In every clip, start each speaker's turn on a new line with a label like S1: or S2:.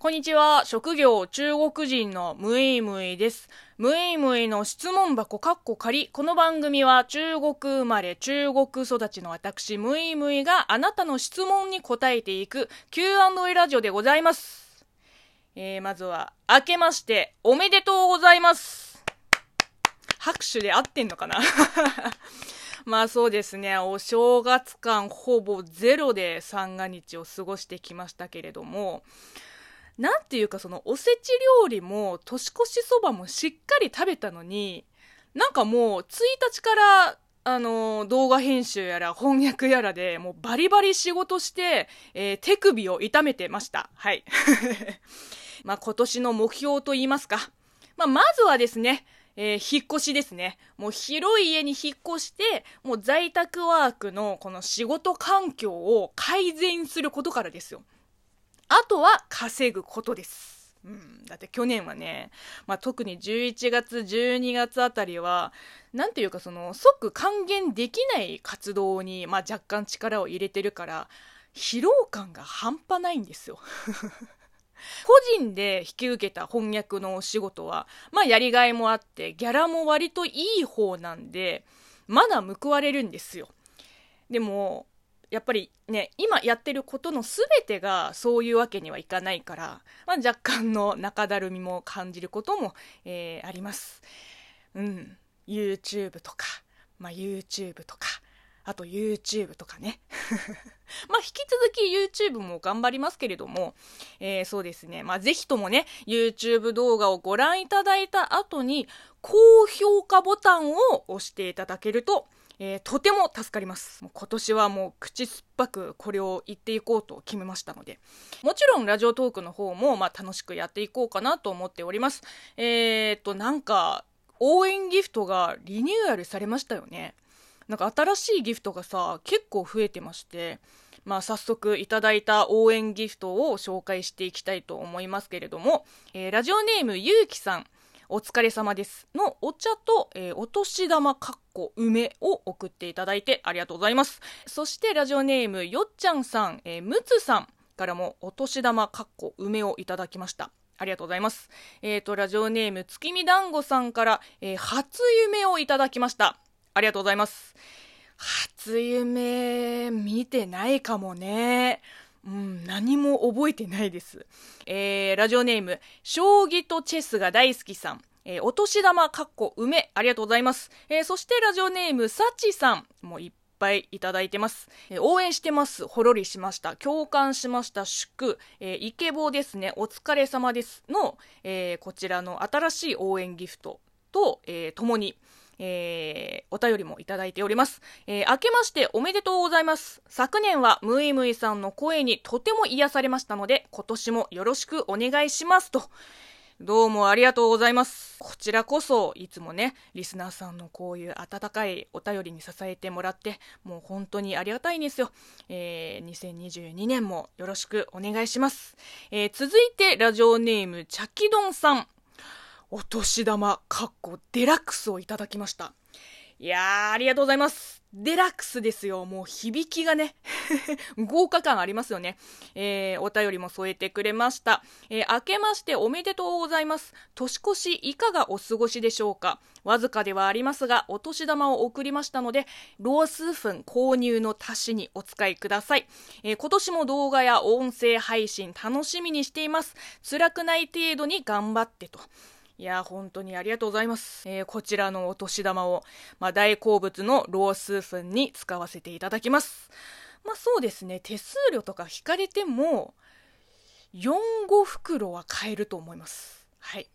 S1: こんにちは。職業中国人のムイムイです。ムイムイの質問箱カッコ仮。この番組は中国生まれ、中国育ちの私ムイムイがあなたの質問に答えていく Q&A ラジオでございます。えー、まずは、明けましておめでとうございます。拍手で合ってんのかな？まあそうですね、お正月間ほぼゼロで三が日を過ごしてきましたけれども、なんていうかそのおせち料理も年越しそばもしっかり食べたのに、なんかもう1日からあの動画編集やら翻訳やらでもうバリバリ仕事して、えー、手首を痛めてました。はい。まあ今年の目標と言いますか。まあまずはですね、えー、引っ越しですね。もう広い家に引っ越して、もう在宅ワークのこの仕事環境を改善することからですよ。あとは稼ぐことです。うん、だって去年はね、まあ、特に11月、12月あたりは、なんていうかその即還元できない活動に、まあ、若干力を入れてるから、疲労感が半端ないんですよ。個人で引き受けた翻訳のお仕事は、まあやりがいもあって、ギャラも割といい方なんで、まだ報われるんですよ。でも、やっぱりね、今やってることの全てがそういうわけにはいかないから、まあ、若干の中だるみも感じることも、えー、あります。うん。YouTube とか、まあ、YouTube とか、あと YouTube とかね。まあ、引き続き YouTube も頑張りますけれども、えー、そうですね。まあ、ぜひともね、YouTube 動画をご覧いただいた後に、高評価ボタンを押していただけると、えー、とても助かります。もう今年はもう口酸っぱくこれを言っていこうと決めましたので。もちろんラジオトークの方もまあ楽しくやっていこうかなと思っております。えー、っと、なんか応援ギフトがリニューアルされましたよね。なんか新しいギフトがさ、結構増えてまして、まあ、早速いただいた応援ギフトを紹介していきたいと思いますけれども、えー、ラジオネームゆうきさん。お疲れ様です。のお茶と、えー、お年玉かっこ梅を送っていただいてありがとうございます。そしてラジオネームよっちゃんさん、えー、むつさんからもお年玉かっこ梅をいただきました。ありがとうございます。えっ、ー、と、ラジオネーム月見団子さんから、えー、初夢をいただきました。ありがとうございます。初夢、見てないかもね。うん、何も覚えてないです。えー、ラジオネーム、将棋とチェスが大好きさん。えー、お年玉かっこ梅、ありがとうございます。えー、そしてラジオネーム、さちさん。もういっぱいいただいてます。えー、応援してます。ほろりしました。共感しました。祝。えー、イケボですね。お疲れ様です。の、えー、こちらの新しい応援ギフトと、えー、共に、えー、お便りもいただいております。えー、明けましておめでとうございます。昨年はムイムイさんの声にとても癒されましたので、今年もよろしくお願いしますと。どうもありがとうございます。こちらこそ、いつもね、リスナーさんのこういう温かいお便りに支えてもらって、もう本当にありがたいんですよ。えー、2022年もよろしくお願いします。えー、続いて、ラジオネーム、チャキドンさん。お年玉、かっこデラックスをいただきました。いやー、ありがとうございます。デラックスですよ。もう響きがね、豪華感ありますよね。えー、お便りも添えてくれました。えー、明けましておめでとうございます。年越しいかがお過ごしでしょうかわずかではありますが、お年玉を送りましたので、ロース粉購入の足しにお使いください。えー、今年も動画や音声配信楽しみにしています。辛くない程度に頑張ってと。いや、本当にありがとうございます。えー、こちらのお年玉を、まあ、大好物のロースー粉に使わせていただきます。まあ、そうですね、手数料とか引かれても、4、5袋は買えると思います。はい。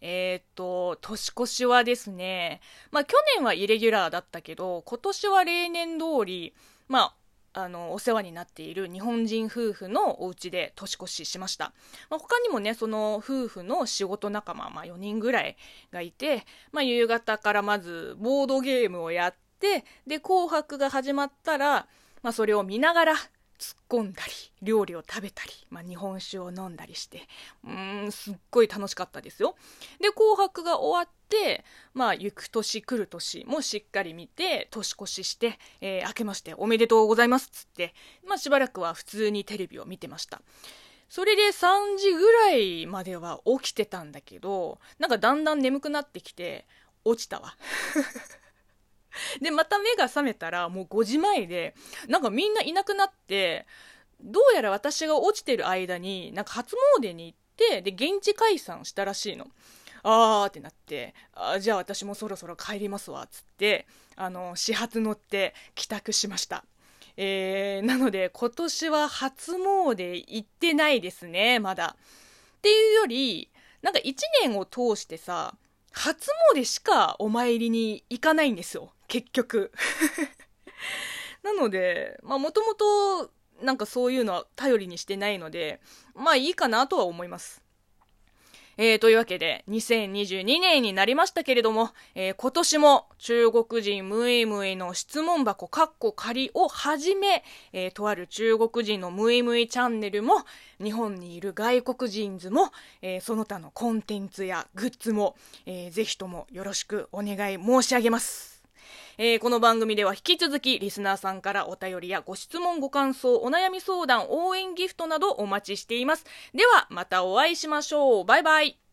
S1: えー、っと、年越しはですね、まあ去年はイレギュラーだったけど、今年は例年通り、まああのお世話になっている日本人夫婦のお家で年越ししました、まあ、他にもねその夫婦の仕事仲間、まあ、4人ぐらいがいて、まあ、夕方からまずボードゲームをやってで「紅白」が始まったら、まあ、それを見ながら突っ込んだり料理を食べたり、まあ、日本酒を飲んだりしてうんすっごい楽しかったですよで「紅白」が終わってまあ行く年来る年もしっかり見て年越しして、えー、明けましておめでとうございますっつって、まあ、しばらくは普通にテレビを見てましたそれで3時ぐらいまでは起きてたんだけど、なんかだんだん眠くなってきて、落ちたわ。で、また目が覚めたらもう5時前で、なんかみんないなくなって、どうやら私が落ちてる間に、なんか初詣に行って、で、現地解散したらしいの。あーってなって、あじゃあ私もそろそろ帰りますわ、つって、あの、始発乗って帰宅しました。えー、なので今年は初詣行ってないですね、まだ。っていうより、なんか1年を通してさ、初詣しかお参りに行かないんですよ、結局。なので、まあもともとなんかそういうのは頼りにしてないので、まあいいかなとは思います。えー、というわけで、2022年になりましたけれども、えー、今年も中国人ムイムイの質問箱カッコ仮をはじめ、えー、とある中国人のムイムイチャンネルも、日本にいる外国人図も、えー、その他のコンテンツやグッズも、えー、ぜひともよろしくお願い申し上げます。えー、この番組では引き続きリスナーさんからお便りやご質問ご感想お悩み相談応援ギフトなどお待ちしています。ではまたお会いしましょう。バイバイ。